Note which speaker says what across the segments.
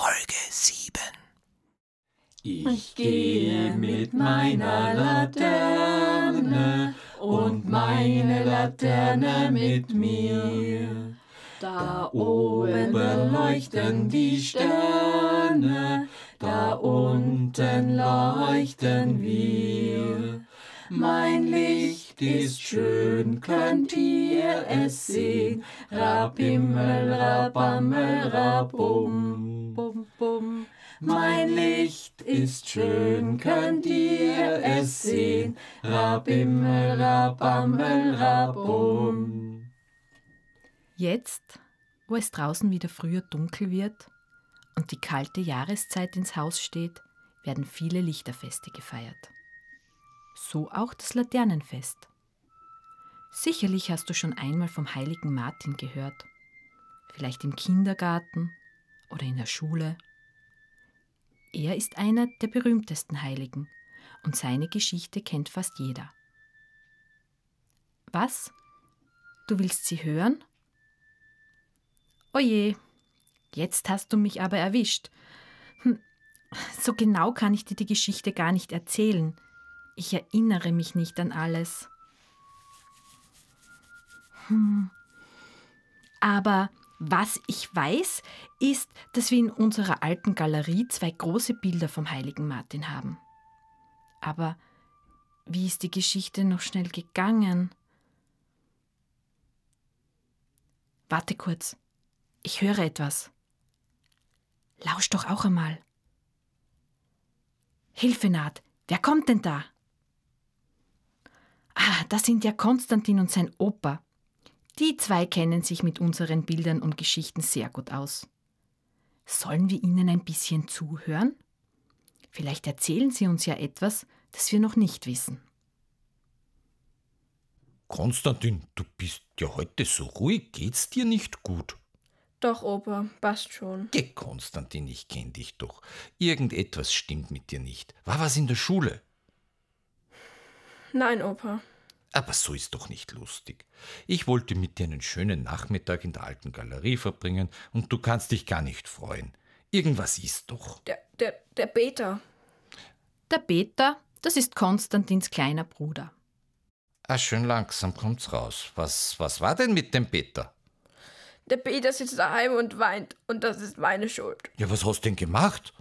Speaker 1: Folge 7.
Speaker 2: Ich gehe mit meiner Laterne und meine Laterne mit mir. Da oben leuchten die Sterne, da unten leuchten wir. Mein Licht ist schön, könnt ihr es sehen? Rabimmel, rabammel, rabum, bum, bum. Mein Licht ist schön, könnt ihr es sehen? Rabimmel, rabammel, rabum.
Speaker 3: Jetzt, wo es draußen wieder früher dunkel wird und die kalte Jahreszeit ins Haus steht, werden viele Lichterfeste gefeiert. So auch das Laternenfest. Sicherlich hast du schon einmal vom heiligen Martin gehört. Vielleicht im Kindergarten oder in der Schule. Er ist einer der berühmtesten Heiligen und seine Geschichte kennt fast jeder. Was? Du willst sie hören? Oje, jetzt hast du mich aber erwischt. Hm, so genau kann ich dir die Geschichte gar nicht erzählen. Ich erinnere mich nicht an alles. Hm. Aber was ich weiß, ist, dass wir in unserer alten Galerie zwei große Bilder vom heiligen Martin haben. Aber wie ist die Geschichte noch schnell gegangen? Warte kurz. Ich höre etwas. Lausch doch auch einmal. Hilfe naht. Wer kommt denn da? Ah, das sind ja Konstantin und sein Opa. Die zwei kennen sich mit unseren Bildern und Geschichten sehr gut aus. Sollen wir ihnen ein bisschen zuhören? Vielleicht erzählen sie uns ja etwas, das wir noch nicht wissen.
Speaker 1: Konstantin, du bist ja heute so ruhig, geht's dir nicht gut?
Speaker 4: Doch, Opa, passt schon.
Speaker 1: Geh, Konstantin, ich kenn dich doch. Irgendetwas stimmt mit dir nicht. War was in der Schule?
Speaker 4: Nein, Opa.
Speaker 1: Aber so ist doch nicht lustig. Ich wollte mit dir einen schönen Nachmittag in der alten Galerie verbringen und du kannst dich gar nicht freuen. Irgendwas ist doch.
Speaker 4: Der, der, der Peter.
Speaker 3: Der Peter, das ist Konstantins kleiner Bruder.
Speaker 1: Ah, schön langsam kommt's raus. Was, was war denn mit dem Peter?
Speaker 4: Der Peter sitzt daheim und weint und das ist meine Schuld.
Speaker 1: Ja, was hast du denn gemacht?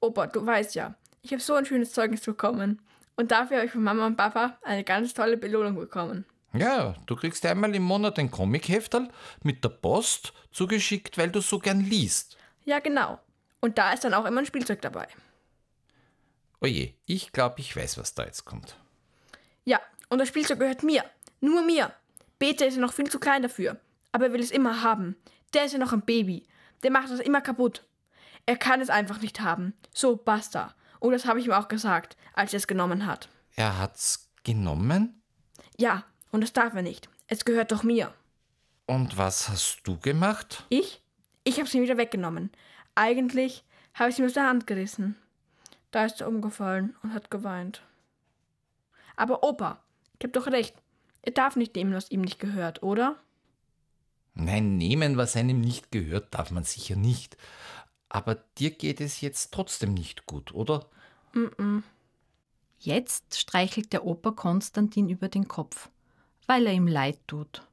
Speaker 4: Opa, du weißt ja, ich habe so ein schönes Zeugnis bekommen. Und dafür habe ich von Mama und Papa eine ganz tolle Belohnung bekommen.
Speaker 1: Ja, du kriegst einmal im Monat ein Comichefterl mit der Post zugeschickt, weil du so gern liest.
Speaker 4: Ja, genau. Und da ist dann auch immer ein Spielzeug dabei.
Speaker 1: Oje, ich glaube, ich weiß, was da jetzt kommt.
Speaker 4: Ja, und das Spielzeug gehört mir. Nur mir. Peter ist ja noch viel zu klein dafür. Aber er will es immer haben. Der ist ja noch ein Baby. Der macht das immer kaputt. Er kann es einfach nicht haben. So, basta. Und das habe ich ihm auch gesagt, als er es genommen hat.
Speaker 1: Er hat's genommen?
Speaker 4: Ja, und das darf er nicht. Es gehört doch mir.
Speaker 1: Und was hast du gemacht?
Speaker 4: Ich? Ich habe es ihm wieder weggenommen. Eigentlich habe ich es ihm aus der Hand gerissen. Da ist er umgefallen und hat geweint. Aber Opa, ich habe doch recht. Er darf nicht nehmen, was ihm nicht gehört, oder?
Speaker 1: Nein, nehmen, was einem nicht gehört, darf man sicher nicht. Aber dir geht es jetzt trotzdem nicht gut, oder?
Speaker 4: Mm, -mm.
Speaker 3: Jetzt streichelt der Opa Konstantin über den Kopf, weil er ihm leid tut.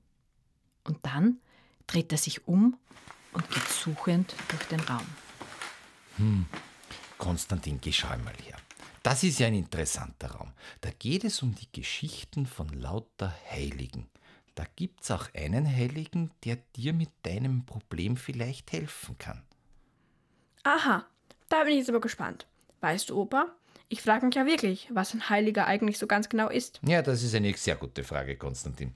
Speaker 3: Und dann dreht er sich um und geht suchend durch den Raum.
Speaker 1: Hm, Konstantin, geh schau mal her. Das ist ja ein interessanter Raum. Da geht es um die Geschichten von lauter Heiligen. Da gibt's auch einen Heiligen, der dir mit deinem Problem vielleicht helfen kann.
Speaker 4: Aha, da bin ich jetzt aber gespannt. Weißt du, Opa, ich frage mich ja wirklich, was ein Heiliger eigentlich so ganz genau ist.
Speaker 1: Ja, das ist eine sehr gute Frage, Konstantin.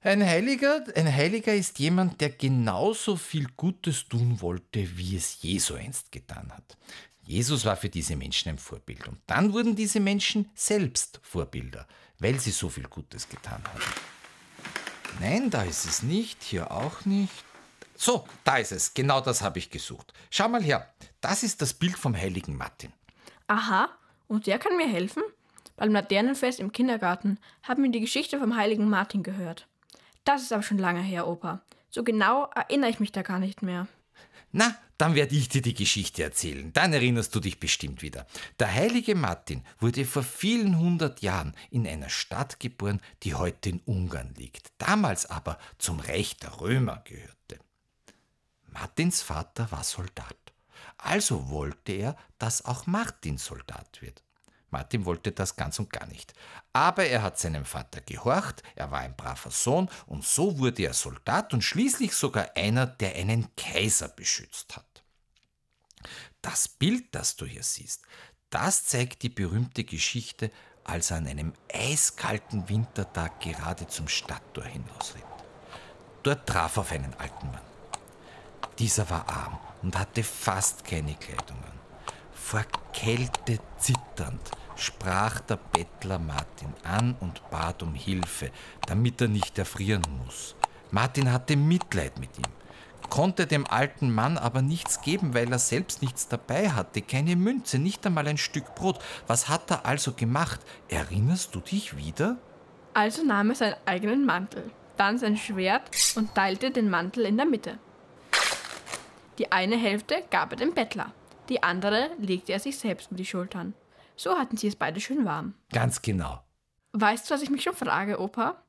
Speaker 1: Ein Heiliger, ein Heiliger ist jemand, der genauso viel Gutes tun wollte, wie es Jesu einst getan hat. Jesus war für diese Menschen ein Vorbild und dann wurden diese Menschen selbst Vorbilder, weil sie so viel Gutes getan haben. Nein, da ist es nicht, hier auch nicht. So, da ist es, genau das habe ich gesucht. Schau mal her, das ist das Bild vom heiligen Martin.
Speaker 4: Aha, und der kann mir helfen? Beim Laternenfest im Kindergarten haben wir die Geschichte vom heiligen Martin gehört. Das ist aber schon lange her, Opa. So genau erinnere ich mich da gar nicht mehr.
Speaker 1: Na, dann werde ich dir die Geschichte erzählen. Dann erinnerst du dich bestimmt wieder. Der heilige Martin wurde vor vielen hundert Jahren in einer Stadt geboren, die heute in Ungarn liegt, damals aber zum Reich der Römer gehörte. Martins Vater war Soldat. Also wollte er, dass auch Martin Soldat wird. Martin wollte das ganz und gar nicht. Aber er hat seinem Vater gehorcht, er war ein braver Sohn und so wurde er Soldat und schließlich sogar einer, der einen Kaiser beschützt hat. Das Bild, das du hier siehst, das zeigt die berühmte Geschichte, als er an einem eiskalten Wintertag gerade zum Stadttor hinausritt. Dort traf er auf einen alten Mann. Dieser war arm und hatte fast keine Kleidung an. Vor Kälte zitternd sprach der Bettler Martin an und bat um Hilfe, damit er nicht erfrieren muss. Martin hatte Mitleid mit ihm, konnte dem alten Mann aber nichts geben, weil er selbst nichts dabei hatte, keine Münze, nicht einmal ein Stück Brot. Was hat er also gemacht? Erinnerst du dich wieder?
Speaker 4: Also nahm er seinen eigenen Mantel, dann sein Schwert und teilte den Mantel in der Mitte. Die eine Hälfte gab er dem Bettler, die andere legte er sich selbst um die Schultern. So hatten sie es beide schön warm.
Speaker 1: Ganz genau.
Speaker 4: Weißt du, was ich mich schon frage, Opa?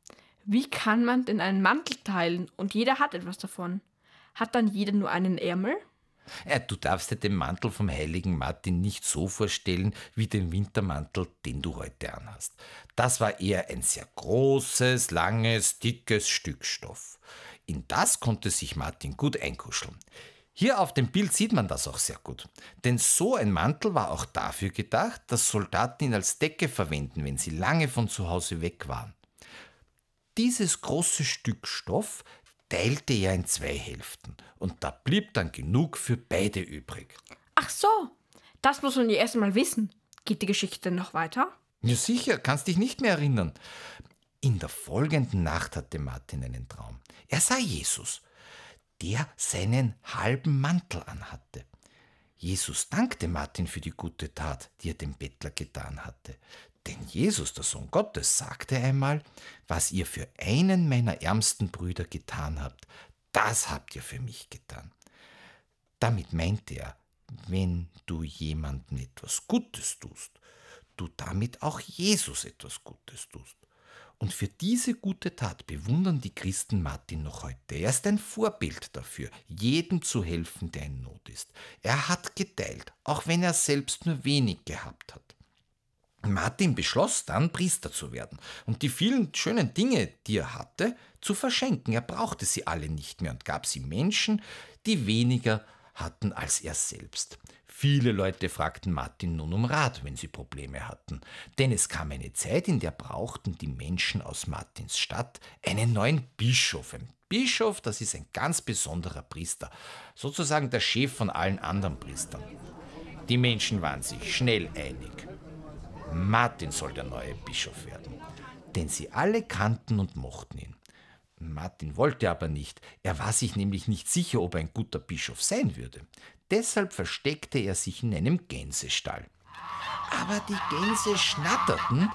Speaker 4: Wie kann man denn einen Mantel teilen und jeder hat etwas davon? Hat dann jeder nur einen Ärmel?
Speaker 1: Ja, du darfst dir den Mantel vom heiligen Martin nicht so vorstellen wie den Wintermantel, den du heute anhast. Das war eher ein sehr großes, langes, dickes Stück Stoff. In das konnte sich Martin gut einkuscheln. Hier auf dem Bild sieht man das auch sehr gut. Denn so ein Mantel war auch dafür gedacht, dass Soldaten ihn als Decke verwenden, wenn sie lange von zu Hause weg waren. Dieses große Stück Stoff teilte er in zwei Hälften und da blieb dann genug für beide übrig.
Speaker 4: Ach so, das muss man ja erst mal wissen. Geht die Geschichte noch weiter?
Speaker 1: Ja sicher, kannst dich nicht mehr erinnern. In der folgenden Nacht hatte Martin einen Traum. Er sah Jesus der seinen halben Mantel anhatte. Jesus dankte Martin für die gute Tat, die er dem Bettler getan hatte. Denn Jesus, der Sohn Gottes, sagte einmal, was ihr für einen meiner ärmsten Brüder getan habt, das habt ihr für mich getan. Damit meinte er, wenn du jemandem etwas Gutes tust, du damit auch Jesus etwas Gutes tust. Und für diese gute Tat bewundern die Christen Martin noch heute. Er ist ein Vorbild dafür, jedem zu helfen, der in Not ist. Er hat geteilt, auch wenn er selbst nur wenig gehabt hat. Martin beschloss dann, Priester zu werden und die vielen schönen Dinge, die er hatte, zu verschenken. Er brauchte sie alle nicht mehr und gab sie Menschen, die weniger hatten als er selbst. Viele Leute fragten Martin nun um Rat, wenn sie Probleme hatten, denn es kam eine Zeit, in der brauchten die Menschen aus Martins Stadt einen neuen Bischof. Ein Bischof, das ist ein ganz besonderer Priester, sozusagen der Chef von allen anderen Priestern. Die Menschen waren sich schnell einig. Martin soll der neue Bischof werden, denn sie alle kannten und mochten ihn. Martin wollte aber nicht, er war sich nämlich nicht sicher, ob er ein guter Bischof sein würde. Deshalb versteckte er sich in einem Gänsestall. Aber die Gänse schnatterten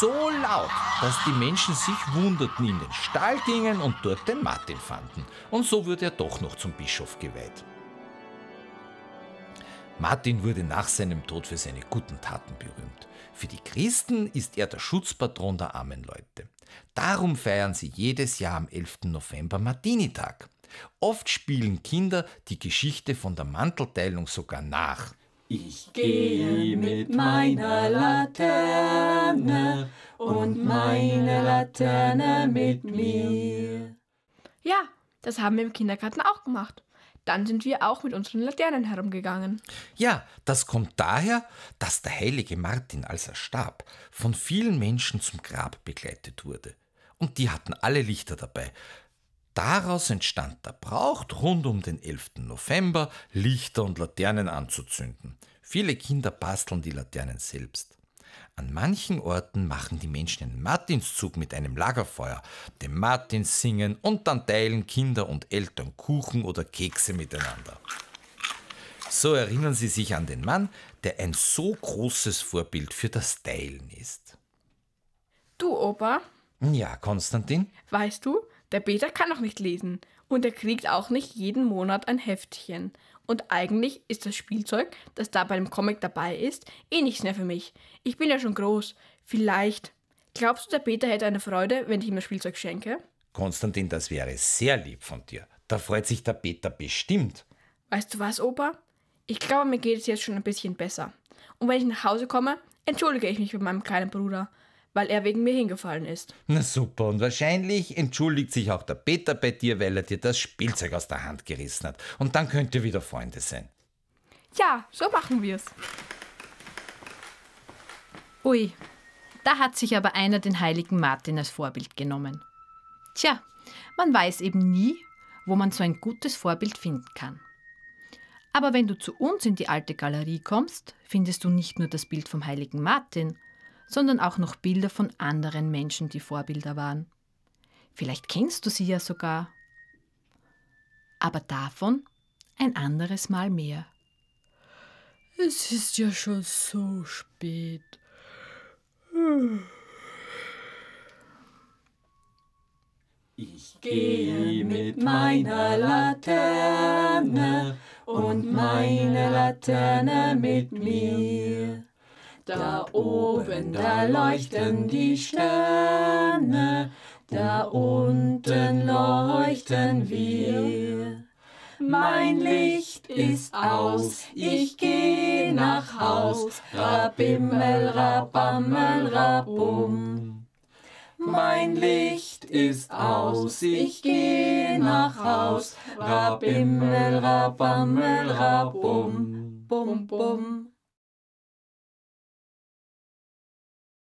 Speaker 1: so laut, dass die Menschen sich wunderten, in den Stall gingen und dort den Martin fanden. Und so wurde er doch noch zum Bischof geweiht. Martin wurde nach seinem Tod für seine guten Taten berühmt. Für die Christen ist er der Schutzpatron der armen Leute. Darum feiern sie jedes Jahr am 11. November Martinitag. Oft spielen Kinder die Geschichte von der Mantelteilung sogar nach.
Speaker 2: Ich gehe mit meiner Laterne und meine Laterne mit mir.
Speaker 4: Ja, das haben wir im Kindergarten auch gemacht. Dann sind wir auch mit unseren Laternen herumgegangen.
Speaker 1: Ja, das kommt daher, dass der heilige Martin, als er starb, von vielen Menschen zum Grab begleitet wurde. Und die hatten alle Lichter dabei. Daraus entstand der Brauch, rund um den 11. November Lichter und Laternen anzuzünden. Viele Kinder basteln die Laternen selbst. An manchen Orten machen die Menschen einen Martinszug mit einem Lagerfeuer, dem Martins singen und dann teilen Kinder und Eltern Kuchen oder Kekse miteinander. So erinnern sie sich an den Mann, der ein so großes Vorbild für das Teilen ist.
Speaker 4: Du, Opa?
Speaker 1: Ja, Konstantin?
Speaker 4: Weißt du, der Peter kann noch nicht lesen. Und er kriegt auch nicht jeden Monat ein Heftchen. Und eigentlich ist das Spielzeug, das da bei dem Comic dabei ist, eh nichts mehr für mich. Ich bin ja schon groß. Vielleicht. Glaubst du, der Peter hätte eine Freude, wenn ich ihm das Spielzeug schenke?
Speaker 1: Konstantin, das wäre sehr lieb von dir. Da freut sich der Peter bestimmt.
Speaker 4: Weißt du was, Opa? Ich glaube, mir geht es jetzt schon ein bisschen besser. Und wenn ich nach Hause komme, entschuldige ich mich mit meinem kleinen Bruder, weil er wegen mir hingefallen ist.
Speaker 1: Na super, und wahrscheinlich entschuldigt sich auch der Peter bei dir, weil er dir das Spielzeug aus der Hand gerissen hat. Und dann könnt ihr wieder Freunde sein.
Speaker 4: Ja, so machen wir's.
Speaker 3: Ui, da hat sich aber einer den heiligen Martin als Vorbild genommen. Tja, man weiß eben nie, wo man so ein gutes Vorbild finden kann. Aber wenn du zu uns in die alte Galerie kommst, findest du nicht nur das Bild vom heiligen Martin, sondern auch noch Bilder von anderen Menschen, die Vorbilder waren. Vielleicht kennst du sie ja sogar. Aber davon ein anderes Mal mehr. Es ist ja schon so spät.
Speaker 2: Ich gehe mit meiner Laterne und meine Laterne mit mir. Da oben, da leuchten die Sterne, da unten leuchten wir. Mein Licht ist aus, ich geh nach Haus, Rabimmel, Rabammel, Rabum. Mein Licht ist aus, ich geh nach Haus, Rabimmel, Rabammel, Rabum, bum, bum.